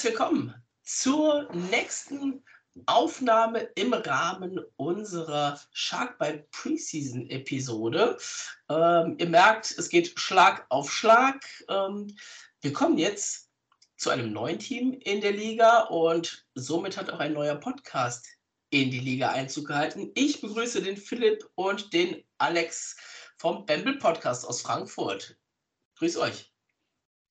Herzlich willkommen zur nächsten Aufnahme im Rahmen unserer Shark by Preseason Episode. Ähm, ihr merkt, es geht Schlag auf Schlag. Ähm, wir kommen jetzt zu einem neuen Team in der Liga und somit hat auch ein neuer Podcast in die Liga Einzug gehalten. Ich begrüße den Philipp und den Alex vom Bamble Podcast aus Frankfurt. Grüß euch.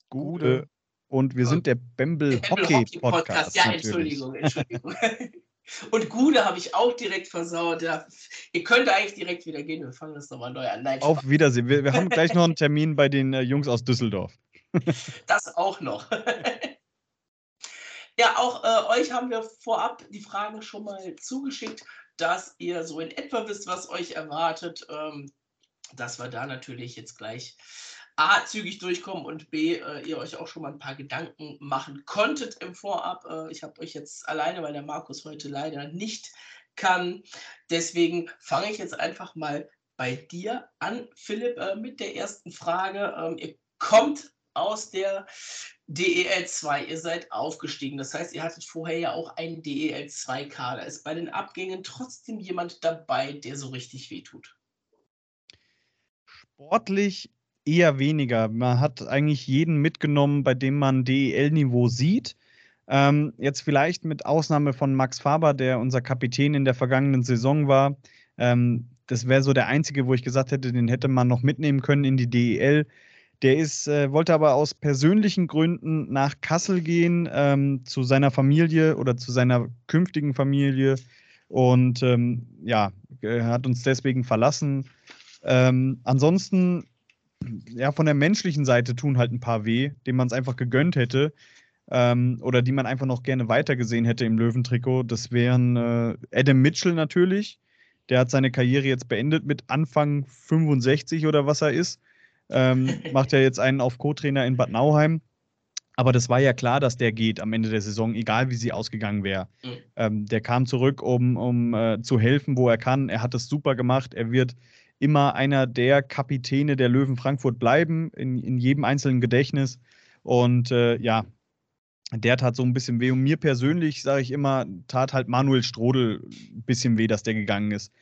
Gute. Und wir sind der Bamble Hockey, Hockey Podcast. Ja, Entschuldigung, Entschuldigung. Und Gude habe ich auch direkt versaut. Ja. Ihr könnt eigentlich direkt wieder gehen. Wir fangen das nochmal neu an. Nein, Auf Wiedersehen. Wir, wir haben gleich noch einen Termin bei den äh, Jungs aus Düsseldorf. das auch noch. ja, auch äh, euch haben wir vorab die Fragen schon mal zugeschickt, dass ihr so in etwa wisst, was euch erwartet. Ähm, dass wir da natürlich jetzt gleich A, zügig durchkommen und B, äh, ihr euch auch schon mal ein paar Gedanken machen konntet im Vorab. Äh, ich habe euch jetzt alleine, weil der Markus heute leider nicht kann. Deswegen fange ich jetzt einfach mal bei dir an, Philipp, äh, mit der ersten Frage. Ähm, ihr kommt aus der DEL 2, ihr seid aufgestiegen. Das heißt, ihr hattet vorher ja auch einen DEL 2-Kader. Ist bei den Abgängen trotzdem jemand dabei, der so richtig wehtut? Sportlich eher weniger. Man hat eigentlich jeden mitgenommen, bei dem man DEL-Niveau sieht. Ähm, jetzt vielleicht mit Ausnahme von Max Faber, der unser Kapitän in der vergangenen Saison war. Ähm, das wäre so der einzige, wo ich gesagt hätte, den hätte man noch mitnehmen können in die DEL. Der ist, äh, wollte aber aus persönlichen Gründen nach Kassel gehen, ähm, zu seiner Familie oder zu seiner künftigen Familie. Und ähm, ja, er hat uns deswegen verlassen. Ähm, ansonsten ja, von der menschlichen Seite tun halt ein paar weh, denen man es einfach gegönnt hätte. Ähm, oder die man einfach noch gerne weitergesehen hätte im Löwentrikot. Das wären äh, Adam Mitchell natürlich. Der hat seine Karriere jetzt beendet mit Anfang 65 oder was er ist. Ähm, macht ja jetzt einen auf Co-Trainer in Bad Nauheim. Aber das war ja klar, dass der geht am Ende der Saison, egal wie sie ausgegangen wäre. Mhm. Ähm, der kam zurück, um, um äh, zu helfen, wo er kann. Er hat es super gemacht. Er wird immer einer der Kapitäne der Löwen Frankfurt bleiben, in, in jedem einzelnen Gedächtnis. Und äh, ja, der tat so ein bisschen weh. Und mir persönlich, sage ich immer, tat halt Manuel Strodel ein bisschen weh, dass der gegangen ist.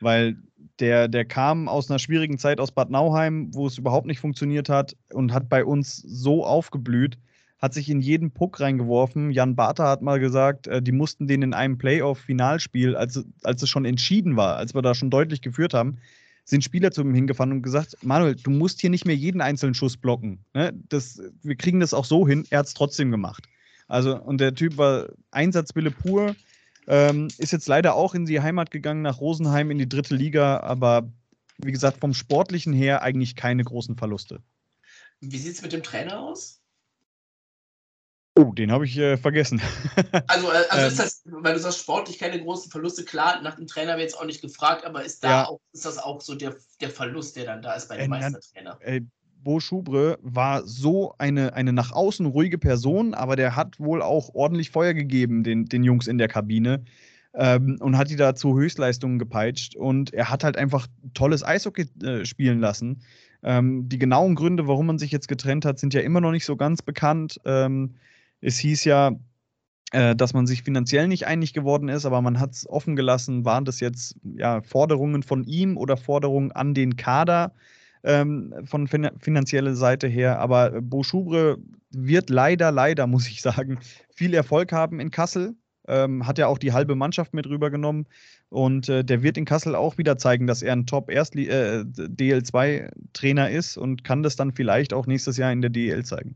Weil der, der kam aus einer schwierigen Zeit aus Bad Nauheim, wo es überhaupt nicht funktioniert hat und hat bei uns so aufgeblüht, hat sich in jeden Puck reingeworfen. Jan Bartha hat mal gesagt, äh, die mussten den in einem Playoff-Finalspiel, als, als es schon entschieden war, als wir da schon deutlich geführt haben, sind Spieler zu ihm hingefahren und gesagt, Manuel, du musst hier nicht mehr jeden einzelnen Schuss blocken. Ne? Das, wir kriegen das auch so hin. Er hat es trotzdem gemacht. Also, und der Typ war Einsatzwille pur. Ähm, ist jetzt leider auch in die Heimat gegangen, nach Rosenheim in die dritte Liga, aber wie gesagt, vom Sportlichen her eigentlich keine großen Verluste. Wie sieht es mit dem Trainer aus? Oh, den habe ich äh, vergessen. also, äh, also ähm, ist das, weil du sagst, sportlich keine großen Verluste, klar, nach dem Trainer wird jetzt auch nicht gefragt, aber ist da ja. auch, ist das auch so der, der Verlust, der dann da ist bei dem äh, Meistertrainer? Äh, Bo Schubre war so eine, eine nach außen ruhige Person, aber der hat wohl auch ordentlich Feuer gegeben, den, den Jungs in der Kabine. Ähm, und hat die da zu Höchstleistungen gepeitscht. Und er hat halt einfach tolles Eishockey äh, spielen lassen. Ähm, die genauen Gründe, warum man sich jetzt getrennt hat, sind ja immer noch nicht so ganz bekannt. Ähm, es hieß ja, äh, dass man sich finanziell nicht einig geworden ist, aber man hat es offen gelassen, waren das jetzt ja, Forderungen von ihm oder Forderungen an den Kader ähm, von fin finanzieller Seite her. Aber Bo Schubre wird leider, leider, muss ich sagen, viel Erfolg haben in Kassel. Ähm, hat ja auch die halbe Mannschaft mit rübergenommen. Und äh, der wird in Kassel auch wieder zeigen, dass er ein Top-DL2-Trainer äh, ist und kann das dann vielleicht auch nächstes Jahr in der DL zeigen.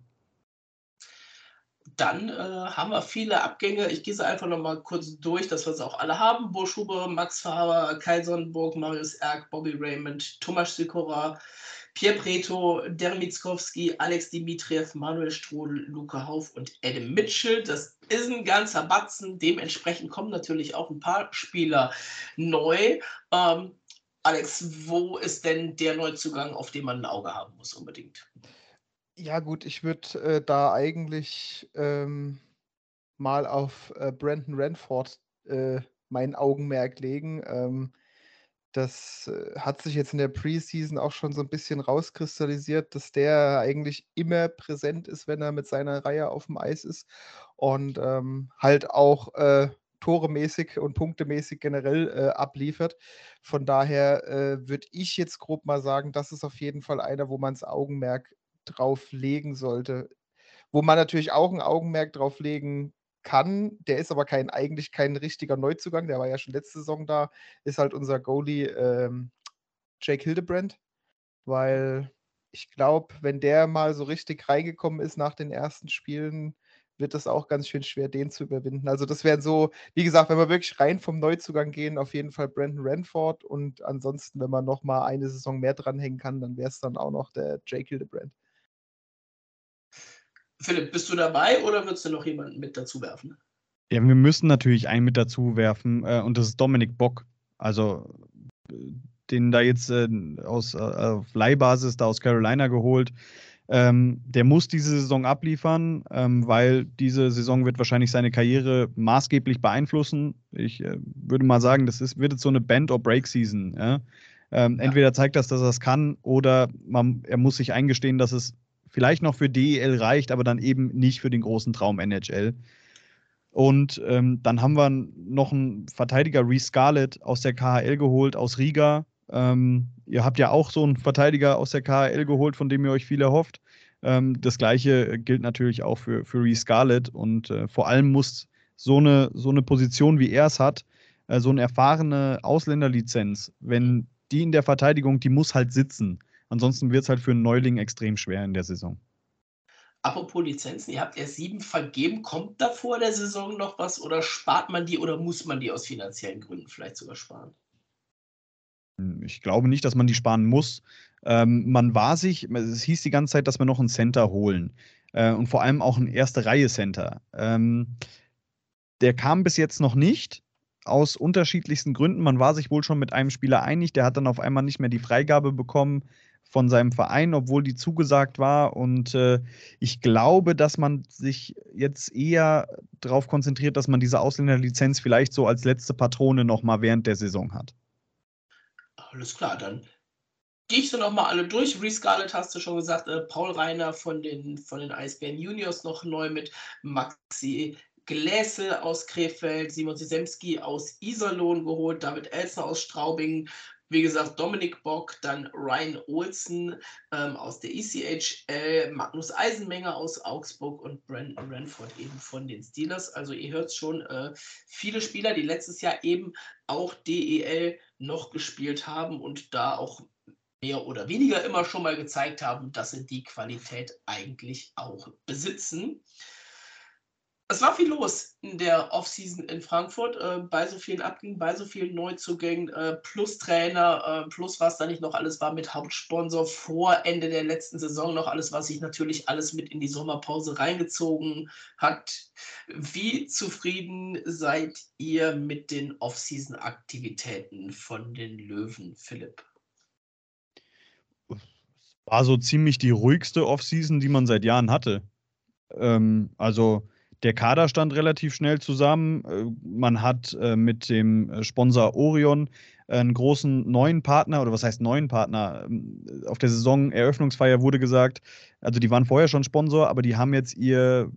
Dann äh, haben wir viele Abgänge. Ich gehe sie einfach noch mal kurz durch, dass wir sie auch alle haben. Boschhuber, Max Faber, Kai Sonnenburg, Marius Erk, Bobby Raymond, Thomas Sikora, Pierre Preto, Dermitzkowski, Alex Dimitriev, Manuel Strudel, Luca Hauf und Adam Mitchell. Das ist ein ganzer Batzen. Dementsprechend kommen natürlich auch ein paar Spieler neu. Ähm, Alex, wo ist denn der Neuzugang, auf den man ein Auge haben muss unbedingt? Ja, gut, ich würde äh, da eigentlich ähm, mal auf äh, Brandon Ranford äh, mein Augenmerk legen. Ähm, das äh, hat sich jetzt in der Preseason auch schon so ein bisschen rauskristallisiert, dass der eigentlich immer präsent ist, wenn er mit seiner Reihe auf dem Eis ist. und ähm, halt auch äh, toremäßig und punktemäßig generell äh, abliefert. Von daher äh, würde ich jetzt grob mal sagen, das ist auf jeden Fall einer, wo man das Augenmerk drauf legen sollte. Wo man natürlich auch ein Augenmerk drauf legen kann, der ist aber kein, eigentlich kein richtiger Neuzugang, der war ja schon letzte Saison da, ist halt unser Goalie ähm, Jake Hildebrand, weil ich glaube, wenn der mal so richtig reingekommen ist nach den ersten Spielen, wird es auch ganz schön schwer, den zu überwinden. Also das wären so, wie gesagt, wenn wir wirklich rein vom Neuzugang gehen, auf jeden Fall Brandon Ranford und ansonsten, wenn man noch mal eine Saison mehr dranhängen kann, dann wäre es dann auch noch der Jake Hildebrand. Philipp, bist du dabei oder würdest du noch jemanden mit dazu werfen? Ja, wir müssen natürlich einen mit dazu werfen äh, und das ist Dominik Bock. Also den da jetzt äh, aus äh, Leihbasis da aus Carolina geholt. Ähm, der muss diese Saison abliefern, ähm, weil diese Saison wird wahrscheinlich seine Karriere maßgeblich beeinflussen. Ich äh, würde mal sagen, das ist, wird jetzt so eine Band-or-Break-Season. Ja? Ähm, ja. Entweder zeigt das, dass er es kann, oder man, er muss sich eingestehen, dass es vielleicht noch für DEL reicht, aber dann eben nicht für den großen Traum NHL. Und ähm, dann haben wir noch einen Verteidiger, Reese Scarlett, aus der KHL geholt, aus Riga. Ähm, ihr habt ja auch so einen Verteidiger aus der KHL geholt, von dem ihr euch viel erhofft. Ähm, das gleiche gilt natürlich auch für, für Reese Scarlett. Und äh, vor allem muss so eine, so eine Position, wie er es hat, äh, so eine erfahrene Ausländerlizenz, wenn die in der Verteidigung, die muss halt sitzen. Ansonsten wird es halt für einen Neuling extrem schwer in der Saison. Apropos Lizenzen, ihr habt erst sieben vergeben. Kommt da vor der Saison noch was oder spart man die oder muss man die aus finanziellen Gründen vielleicht sogar sparen? Hm, ich glaube nicht, dass man die sparen muss. Ähm, man war sich, es hieß die ganze Zeit, dass wir noch einen Center holen. Äh, und vor allem auch ein erste Reihe Center. Ähm, der kam bis jetzt noch nicht. Aus unterschiedlichsten Gründen. Man war sich wohl schon mit einem Spieler einig, der hat dann auf einmal nicht mehr die Freigabe bekommen von seinem Verein, obwohl die zugesagt war. Und äh, ich glaube, dass man sich jetzt eher darauf konzentriert, dass man diese Ausländerlizenz vielleicht so als letzte Patrone nochmal während der Saison hat. Alles klar, dann gehe ich so nochmal alle durch. Reese Scarlett hast du schon gesagt, äh, Paul Reiner von den, von den Eisbären Juniors noch neu mit, Maxi Gläsel aus Krefeld, Simon Sisemski aus Iserlohn geholt, David Elsner aus Straubing, wie gesagt, Dominik Bock, dann Ryan Olsen ähm, aus der ECHL, Magnus Eisenmenger aus Augsburg und Brandon Ranford eben von den Steelers. Also ihr hört schon, äh, viele Spieler, die letztes Jahr eben auch DEL noch gespielt haben und da auch mehr oder weniger immer schon mal gezeigt haben, dass sie die Qualität eigentlich auch besitzen es war viel los in der Offseason in Frankfurt, äh, bei so vielen Abgängen, bei so vielen Neuzugängen, äh, plus Trainer, äh, plus was da nicht noch alles war mit Hauptsponsor vor Ende der letzten Saison noch alles, was sich natürlich alles mit in die Sommerpause reingezogen hat. Wie zufrieden seid ihr mit den Offseason-Aktivitäten von den Löwen, Philipp? War so ziemlich die ruhigste Offseason, die man seit Jahren hatte. Ähm, also der Kader stand relativ schnell zusammen. Äh, man hat äh, mit dem äh, Sponsor Orion einen großen neuen Partner, oder was heißt neuen Partner? Ähm, auf der Saisoneröffnungsfeier wurde gesagt, also die waren vorher schon Sponsor, aber die haben jetzt ihr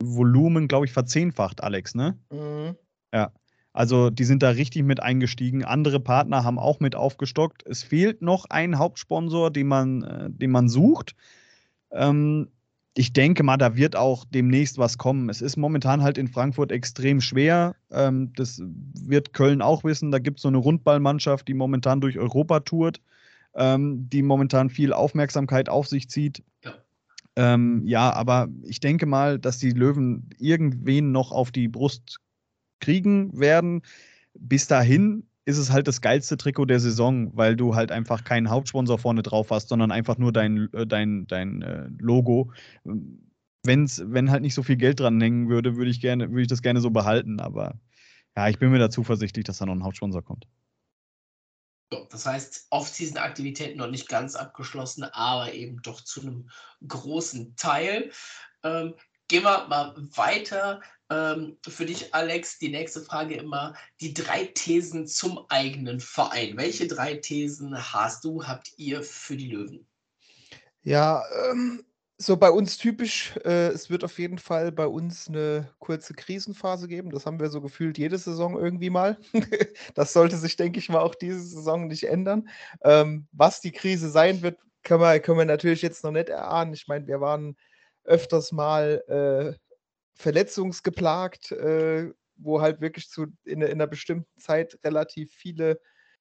Volumen, glaube ich, verzehnfacht, Alex, ne? Mhm. Ja. Also die sind da richtig mit eingestiegen. Andere Partner haben auch mit aufgestockt. Es fehlt noch ein Hauptsponsor, den man, den man sucht. Ähm, ich denke mal, da wird auch demnächst was kommen. Es ist momentan halt in Frankfurt extrem schwer. Ähm, das wird Köln auch wissen. Da gibt es so eine Rundballmannschaft, die momentan durch Europa tourt, ähm, die momentan viel Aufmerksamkeit auf sich zieht. Ja. Ähm, ja, aber ich denke mal, dass die Löwen irgendwen noch auf die Brust kriegen werden. Bis dahin ist es halt das geilste Trikot der Saison, weil du halt einfach keinen Hauptsponsor vorne drauf hast, sondern einfach nur dein, äh, dein, dein äh, Logo. Wenn's, wenn halt nicht so viel Geld dran hängen würde, würde ich, gerne, ich das gerne so behalten. Aber ja, ich bin mir da zuversichtlich, dass da noch ein Hauptsponsor kommt. Das heißt, Off-Season-Aktivitäten noch nicht ganz abgeschlossen, aber eben doch zu einem großen Teil. Ähm, gehen wir mal weiter ähm, für dich, Alex, die nächste Frage immer: die drei Thesen zum eigenen Verein. Welche drei Thesen hast du, habt ihr für die Löwen? Ja, ähm, so bei uns typisch, äh, es wird auf jeden Fall bei uns eine kurze Krisenphase geben. Das haben wir so gefühlt jede Saison irgendwie mal. Das sollte sich, denke ich mal, auch diese Saison nicht ändern. Ähm, was die Krise sein wird, können wir, können wir natürlich jetzt noch nicht erahnen. Ich meine, wir waren öfters mal äh, verletzungsgeplagt, äh, wo halt wirklich zu, in, in einer bestimmten Zeit relativ viele,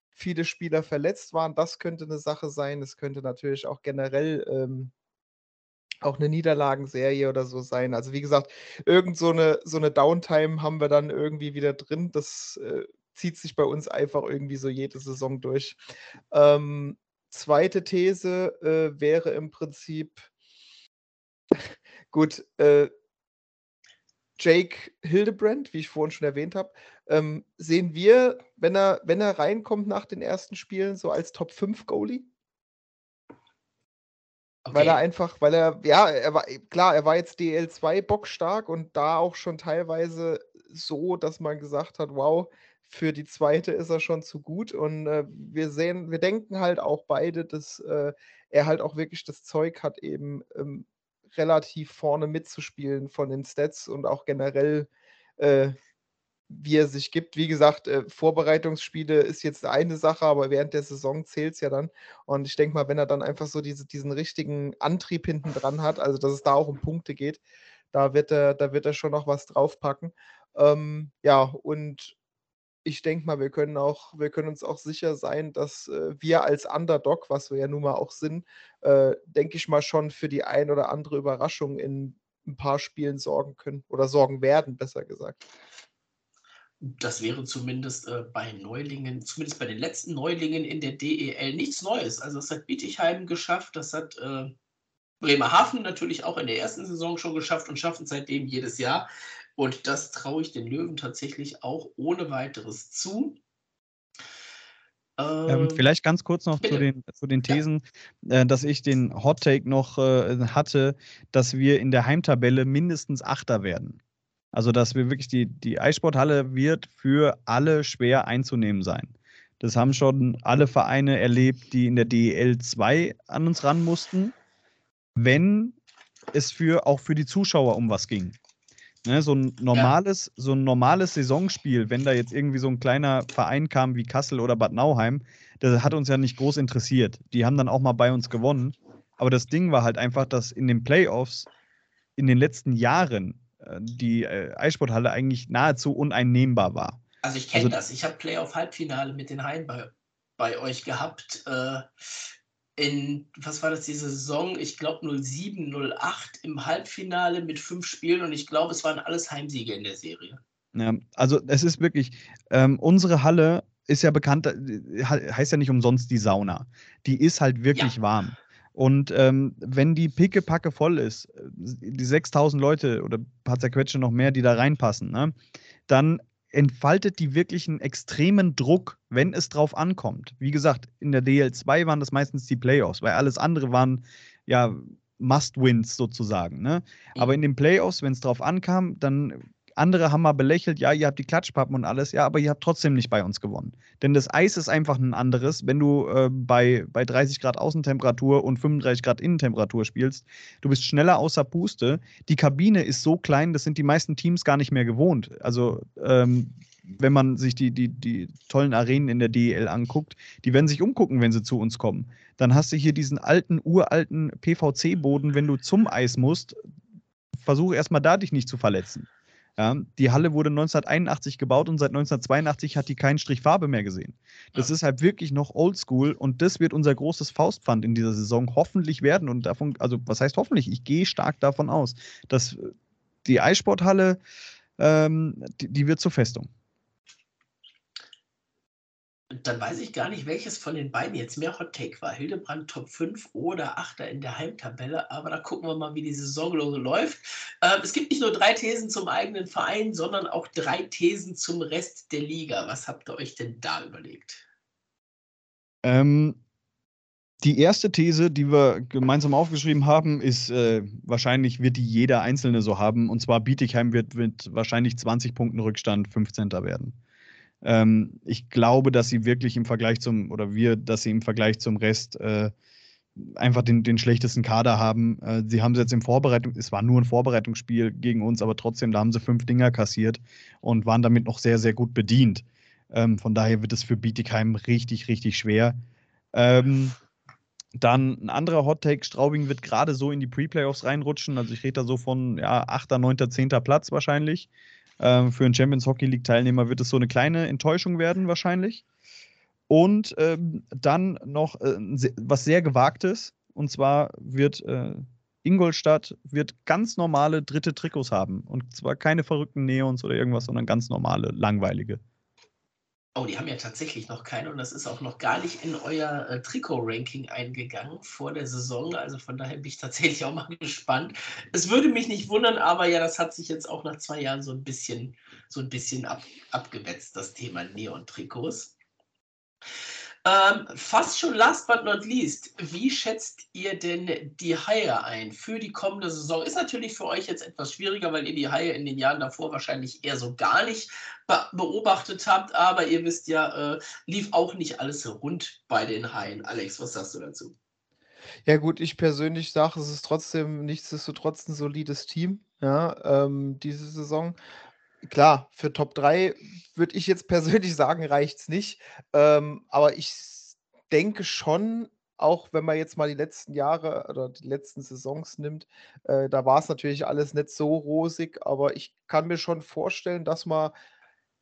viele Spieler verletzt waren. Das könnte eine Sache sein. Es könnte natürlich auch generell ähm, auch eine Niederlagenserie oder so sein. Also wie gesagt, irgend so eine, so eine Downtime haben wir dann irgendwie wieder drin. Das äh, zieht sich bei uns einfach irgendwie so jede Saison durch. Ähm, zweite These äh, wäre im Prinzip, gut, äh, Jake Hildebrand, wie ich vorhin schon erwähnt habe, ähm, sehen wir, wenn er, wenn er reinkommt nach den ersten Spielen, so als Top 5 Goalie? Okay. Weil er einfach, weil er, ja, er war, klar, er war jetzt DL2 bockstark und da auch schon teilweise so, dass man gesagt hat, wow, für die zweite ist er schon zu gut. Und äh, wir sehen, wir denken halt auch beide, dass äh, er halt auch wirklich das Zeug hat, eben ähm, relativ vorne mitzuspielen von den Stats und auch generell äh, wie er sich gibt. Wie gesagt, äh, Vorbereitungsspiele ist jetzt eine Sache, aber während der Saison zählt es ja dann. Und ich denke mal, wenn er dann einfach so diese, diesen richtigen Antrieb hinten dran hat, also dass es da auch um Punkte geht, da wird er, da wird er schon noch was draufpacken. Ähm, ja, und ich denke mal, wir können auch, wir können uns auch sicher sein, dass äh, wir als Underdog, was wir ja nun mal auch sind, äh, denke ich mal schon für die ein oder andere Überraschung in ein paar Spielen sorgen können oder sorgen werden, besser gesagt. Das wäre zumindest äh, bei Neulingen, zumindest bei den letzten Neulingen in der DEL nichts Neues. Also das hat Bietigheim geschafft, das hat äh, Bremerhaven natürlich auch in der ersten Saison schon geschafft und schaffen seitdem jedes Jahr. Und das traue ich den Löwen tatsächlich auch ohne weiteres zu. Ähm, ähm vielleicht ganz kurz noch zu den, zu den Thesen, ja. äh, dass ich den Hot Take noch äh, hatte, dass wir in der Heimtabelle mindestens Achter werden. Also, dass wir wirklich die, die Eissporthalle wird für alle schwer einzunehmen sein. Das haben schon alle Vereine erlebt, die in der DEL 2 an uns ran mussten, wenn es für, auch für die Zuschauer um was ging. Ne, so ein normales, ja. so ein normales Saisonspiel, wenn da jetzt irgendwie so ein kleiner Verein kam wie Kassel oder Bad Nauheim, das hat uns ja nicht groß interessiert. Die haben dann auch mal bei uns gewonnen. Aber das Ding war halt einfach, dass in den Playoffs in den letzten Jahren äh, die äh, Eissporthalle eigentlich nahezu uneinnehmbar war. Also ich kenne also, das. Ich habe Playoff-Halbfinale mit den Haien bei, bei euch gehabt. Äh, in, was war das, diese Saison? Ich glaube 07, 08 im Halbfinale mit fünf Spielen und ich glaube, es waren alles Heimsiege in der Serie. Ja, also es ist wirklich, ähm, unsere Halle ist ja bekannt, äh, heißt ja nicht umsonst die Sauna. Die ist halt wirklich ja. warm. Und ähm, wenn die Pickepacke voll ist, äh, die 6000 Leute oder ein paar zerquetsche noch mehr, die da reinpassen, ne, dann entfaltet die wirklich einen extremen Druck, wenn es drauf ankommt. Wie gesagt, in der DL2 waren das meistens die Playoffs, weil alles andere waren ja Must-Wins sozusagen. Ne? Aber mhm. in den Playoffs, wenn es drauf ankam, dann andere haben mal belächelt, ja, ihr habt die Klatschpappen und alles, ja, aber ihr habt trotzdem nicht bei uns gewonnen. Denn das Eis ist einfach ein anderes, wenn du äh, bei, bei 30 Grad Außentemperatur und 35 Grad Innentemperatur spielst. Du bist schneller außer Puste. Die Kabine ist so klein, das sind die meisten Teams gar nicht mehr gewohnt. Also, ähm, wenn man sich die, die, die tollen Arenen in der DEL anguckt, die werden sich umgucken, wenn sie zu uns kommen. Dann hast du hier diesen alten, uralten PVC-Boden, wenn du zum Eis musst. Versuche erstmal da dich nicht zu verletzen. Ja, die Halle wurde 1981 gebaut und seit 1982 hat die keinen Strich Farbe mehr gesehen. Das ja. ist halt wirklich noch oldschool und das wird unser großes Faustpfand in dieser Saison hoffentlich werden. Und davon, also was heißt hoffentlich? Ich gehe stark davon aus, dass die Eissporthalle, ähm, die, die wird zur Festung dann weiß ich gar nicht, welches von den beiden jetzt mehr Hot Take war. Hildebrand Top 5 oder 8 in der Heimtabelle. Aber da gucken wir mal, wie die Saison läuft. Ähm, es gibt nicht nur drei Thesen zum eigenen Verein, sondern auch drei Thesen zum Rest der Liga. Was habt ihr euch denn da überlegt? Ähm, die erste These, die wir gemeinsam aufgeschrieben haben, ist, äh, wahrscheinlich wird die jeder Einzelne so haben. Und zwar Bietigheim wird mit wahrscheinlich 20 Punkten Rückstand 15. werden. Ähm, ich glaube, dass sie wirklich im Vergleich zum, oder wir, dass sie im Vergleich zum Rest äh, einfach den, den schlechtesten Kader haben. Äh, sie haben es jetzt im Vorbereitung, es war nur ein Vorbereitungsspiel gegen uns, aber trotzdem, da haben sie fünf Dinger kassiert und waren damit noch sehr, sehr gut bedient. Ähm, von daher wird es für Bietigheim richtig, richtig schwer. Ähm, dann ein anderer Hot Take, Straubing wird gerade so in die Pre-Playoffs reinrutschen. Also ich rede da so von ja, 8., 9., 10. Platz wahrscheinlich. Ähm, für einen Champions Hockey League Teilnehmer wird es so eine kleine Enttäuschung werden wahrscheinlich. Und ähm, dann noch äh, was sehr gewagtes. Und zwar wird äh, Ingolstadt wird ganz normale dritte Trikots haben. Und zwar keine verrückten Neons oder irgendwas, sondern ganz normale, langweilige. Oh, die haben ja tatsächlich noch keine und das ist auch noch gar nicht in euer äh, Trikot-Ranking eingegangen vor der Saison. Also von daher bin ich tatsächlich auch mal gespannt. Es würde mich nicht wundern, aber ja, das hat sich jetzt auch nach zwei Jahren so ein bisschen, so ein bisschen ab, abgewetzt, das Thema Neon-Trikots. Ähm, fast schon last but not least, wie schätzt ihr denn die Haie ein für die kommende Saison? Ist natürlich für euch jetzt etwas schwieriger, weil ihr die Haie in den Jahren davor wahrscheinlich eher so gar nicht be beobachtet habt, aber ihr wisst ja, äh, lief auch nicht alles rund bei den Haien. Alex, was sagst du dazu? Ja, gut, ich persönlich sage, es ist trotzdem nichtsdestotrotz ein solides Team, ja, ähm, diese Saison. Klar, für Top 3 würde ich jetzt persönlich sagen, reicht es nicht. Ähm, aber ich denke schon, auch wenn man jetzt mal die letzten Jahre oder die letzten Saisons nimmt, äh, da war es natürlich alles nicht so rosig, aber ich kann mir schon vorstellen, dass man,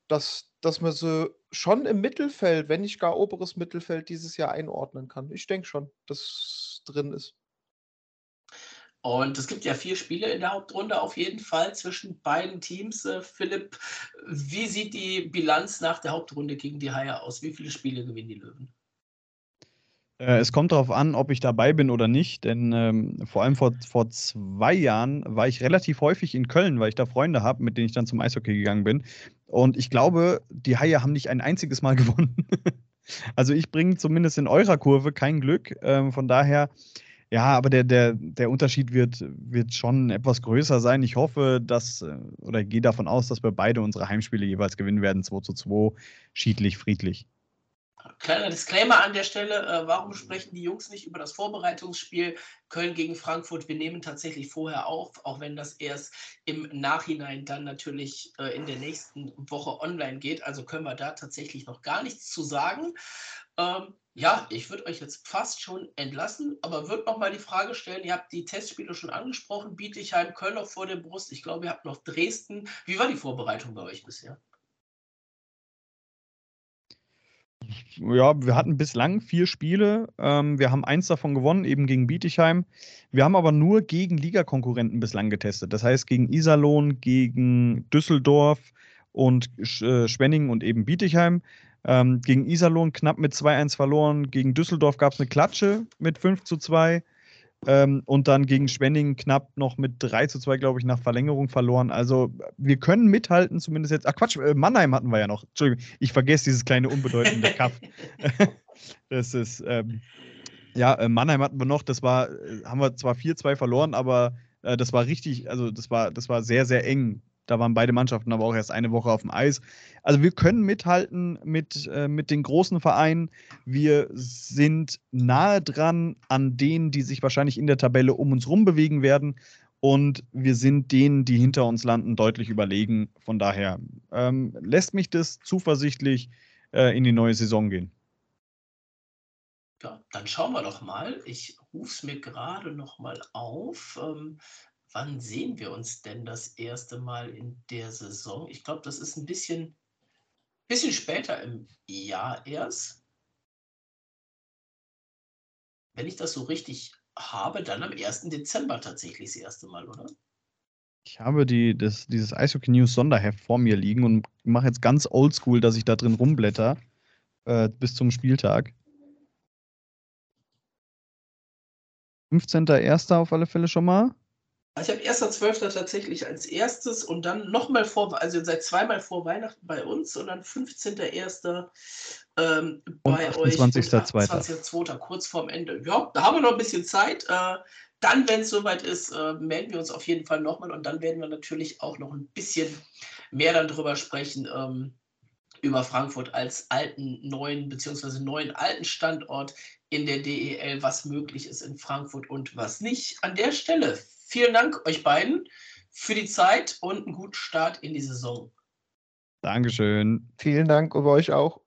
dass, dass man so schon im Mittelfeld, wenn nicht gar oberes Mittelfeld, dieses Jahr einordnen kann. Ich denke schon, dass drin ist. Und es gibt ja vier Spiele in der Hauptrunde auf jeden Fall zwischen beiden Teams. Äh, Philipp, wie sieht die Bilanz nach der Hauptrunde gegen die Haie aus? Wie viele Spiele gewinnen die Löwen? Äh, es kommt darauf an, ob ich dabei bin oder nicht, denn ähm, vor allem vor, vor zwei Jahren war ich relativ häufig in Köln, weil ich da Freunde habe, mit denen ich dann zum Eishockey gegangen bin. Und ich glaube, die Haie haben nicht ein einziges Mal gewonnen. also ich bringe zumindest in eurer Kurve kein Glück. Ähm, von daher ja, aber der, der, der Unterschied wird, wird schon etwas größer sein. Ich hoffe, dass, äh, oder gehe davon aus, dass wir beide unsere Heimspiele jeweils gewinnen werden, 2 zu 2, schiedlich, friedlich. Kleiner Disclaimer an der Stelle, äh, warum sprechen die Jungs nicht über das Vorbereitungsspiel Köln gegen Frankfurt? Wir nehmen tatsächlich vorher auf, auch wenn das erst im Nachhinein dann natürlich äh, in der nächsten Woche online geht. Also können wir da tatsächlich noch gar nichts zu sagen. Ähm, ja, ich würde euch jetzt fast schon entlassen, aber würde noch mal die Frage stellen, ihr habt die Testspiele schon angesprochen, Bietigheim, Köln noch vor der Brust, ich glaube, ihr habt noch Dresden. Wie war die Vorbereitung bei euch bisher? Ja, wir hatten bislang vier Spiele. Ähm, wir haben eins davon gewonnen, eben gegen Bietigheim. Wir haben aber nur gegen Ligakonkurrenten bislang getestet. Das heißt gegen Iserlohn, gegen Düsseldorf und äh, Schwenningen und eben Bietigheim. Ähm, gegen Iserlohn knapp mit 2-1 verloren. Gegen Düsseldorf gab es eine Klatsche mit 5 zu 2. Ähm, und dann gegen Schwenningen knapp noch mit 3 zu 2, glaube ich, nach Verlängerung verloren. Also wir können mithalten, zumindest jetzt. Ach Quatsch, äh, Mannheim hatten wir ja noch. Entschuldigung, ich vergesse dieses kleine unbedeutende Cup. das ist, ähm, ja, äh, Mannheim hatten wir noch. Das war, äh, haben wir zwar 4-2 verloren, aber das war richtig, also das war, das war sehr, sehr eng da waren beide Mannschaften aber auch erst eine Woche auf dem Eis. Also wir können mithalten mit, äh, mit den großen Vereinen. Wir sind nahe dran an denen, die sich wahrscheinlich in der Tabelle um uns rum bewegen werden. Und wir sind denen, die hinter uns landen, deutlich überlegen. Von daher ähm, lässt mich das zuversichtlich äh, in die neue Saison gehen. Ja, dann schauen wir doch mal. Ich rufe es mir gerade noch mal auf. Ähm, wann sehen wir uns denn das erste Mal in der Saison? Ich glaube, das ist ein bisschen, bisschen später im Jahr erst. Wenn ich das so richtig habe, dann am 1. Dezember tatsächlich das erste Mal, oder? Ich habe die, das, dieses Eishockey News Sonderheft vor mir liegen und mache jetzt ganz oldschool, dass ich da drin rumblätter äh, bis zum Spieltag. 15.01. auf alle Fälle schon mal. Also ich habe 1.12. tatsächlich als erstes und dann nochmal vor, also seit zweimal vor Weihnachten bei uns und dann 15.01. Ähm, bei 28. euch. 28.02. kurz vorm Ende. Ja, da haben wir noch ein bisschen Zeit. Äh, dann, wenn es soweit ist, äh, melden wir uns auf jeden Fall nochmal und dann werden wir natürlich auch noch ein bisschen mehr dann drüber sprechen. Ähm, über Frankfurt als alten, neuen beziehungsweise neuen alten Standort in der DEL, was möglich ist in Frankfurt und was nicht. An der Stelle vielen Dank euch beiden für die Zeit und einen guten Start in die Saison. Dankeschön. Vielen Dank und euch auch.